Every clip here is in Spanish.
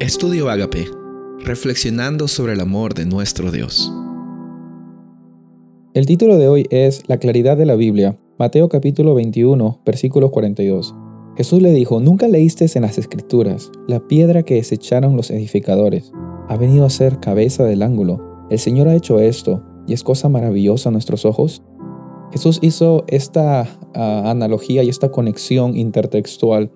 Estudio Agape, reflexionando sobre el amor de nuestro Dios. El título de hoy es La claridad de la Biblia, Mateo capítulo 21, versículo 42. Jesús le dijo, ¿nunca leíste en las escrituras la piedra que desecharon los edificadores? Ha venido a ser cabeza del ángulo. El Señor ha hecho esto, y es cosa maravillosa a nuestros ojos. Jesús hizo esta ah, analogía y esta conexión intertextual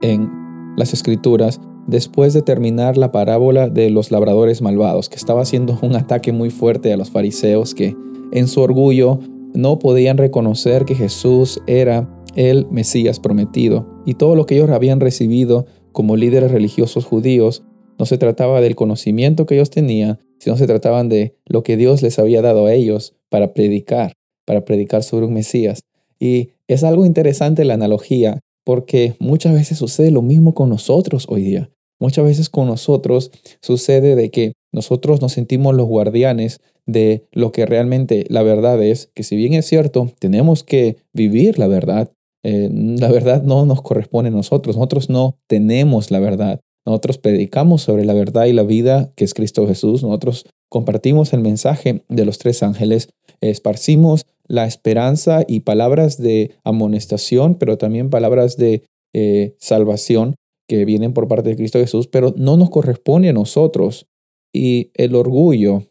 en las escrituras después de terminar la parábola de los labradores malvados, que estaba haciendo un ataque muy fuerte a los fariseos que en su orgullo no podían reconocer que Jesús era el Mesías prometido. Y todo lo que ellos habían recibido como líderes religiosos judíos no se trataba del conocimiento que ellos tenían, sino se trataban de lo que Dios les había dado a ellos para predicar, para predicar sobre un Mesías. Y es algo interesante la analogía, porque muchas veces sucede lo mismo con nosotros hoy día. Muchas veces con nosotros sucede de que nosotros nos sentimos los guardianes de lo que realmente la verdad es, que si bien es cierto, tenemos que vivir la verdad, eh, la verdad no nos corresponde a nosotros, nosotros no tenemos la verdad, nosotros predicamos sobre la verdad y la vida que es Cristo Jesús, nosotros compartimos el mensaje de los tres ángeles, esparcimos la esperanza y palabras de amonestación, pero también palabras de eh, salvación que vienen por parte de Cristo Jesús, pero no nos corresponde a nosotros. Y el orgullo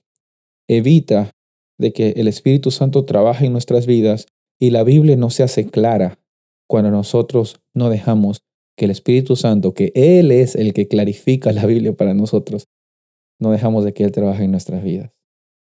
evita de que el Espíritu Santo trabaje en nuestras vidas y la Biblia no se hace clara cuando nosotros no dejamos que el Espíritu Santo, que Él es el que clarifica la Biblia para nosotros, no dejamos de que Él trabaje en nuestras vidas.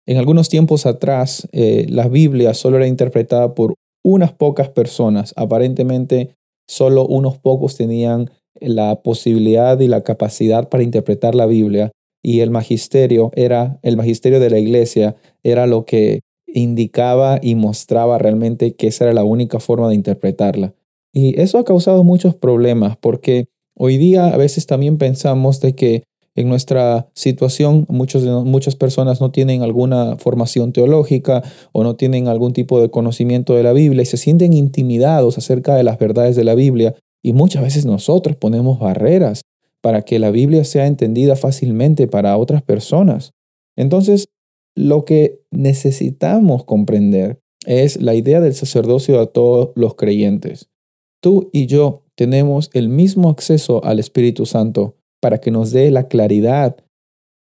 En algunos tiempos atrás, eh, la Biblia solo era interpretada por unas pocas personas. Aparentemente, solo unos pocos tenían la posibilidad y la capacidad para interpretar la Biblia y el magisterio era el magisterio de la iglesia era lo que indicaba y mostraba realmente que esa era la única forma de interpretarla. Y eso ha causado muchos problemas porque hoy día a veces también pensamos de que en nuestra situación muchas personas no tienen alguna formación teológica o no tienen algún tipo de conocimiento de la Biblia y se sienten intimidados acerca de las verdades de la Biblia y muchas veces nosotros ponemos barreras para que la Biblia sea entendida fácilmente para otras personas. Entonces, lo que necesitamos comprender es la idea del sacerdocio a todos los creyentes. Tú y yo tenemos el mismo acceso al Espíritu Santo para que nos dé la claridad,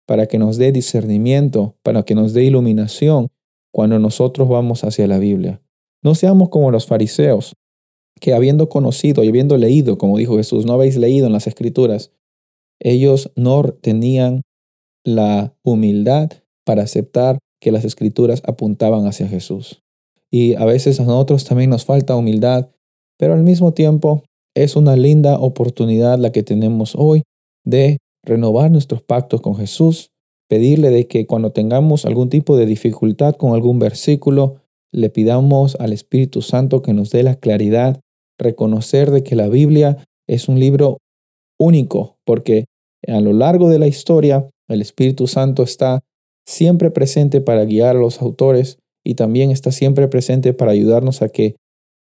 para que nos dé discernimiento, para que nos dé iluminación cuando nosotros vamos hacia la Biblia. No seamos como los fariseos, que habiendo conocido y habiendo leído, como dijo Jesús, no habéis leído en las escrituras, ellos no tenían la humildad para aceptar que las escrituras apuntaban hacia Jesús. Y a veces a nosotros también nos falta humildad, pero al mismo tiempo es una linda oportunidad la que tenemos hoy de renovar nuestros pactos con Jesús, pedirle de que cuando tengamos algún tipo de dificultad con algún versículo, le pidamos al Espíritu Santo que nos dé la claridad reconocer de que la Biblia es un libro único, porque a lo largo de la historia el Espíritu Santo está siempre presente para guiar a los autores y también está siempre presente para ayudarnos a que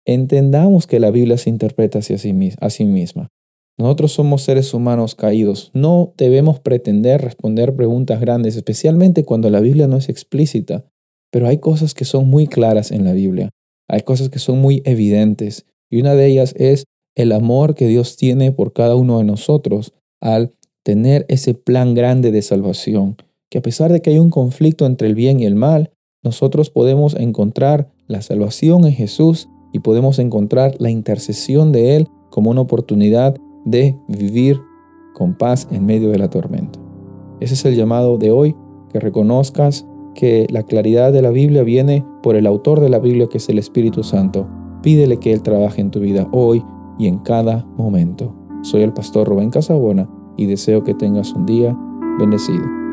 entendamos que la Biblia se interpreta hacia a sí misma. Nosotros somos seres humanos caídos. No debemos pretender responder preguntas grandes, especialmente cuando la Biblia no es explícita. Pero hay cosas que son muy claras en la Biblia. Hay cosas que son muy evidentes. Y una de ellas es el amor que Dios tiene por cada uno de nosotros al tener ese plan grande de salvación, que a pesar de que hay un conflicto entre el bien y el mal, nosotros podemos encontrar la salvación en Jesús y podemos encontrar la intercesión de Él como una oportunidad de vivir con paz en medio de la tormenta. Ese es el llamado de hoy, que reconozcas que la claridad de la Biblia viene por el autor de la Biblia, que es el Espíritu Santo, Pídele que Él trabaje en tu vida hoy y en cada momento. Soy el pastor Rubén Casabona y deseo que tengas un día bendecido.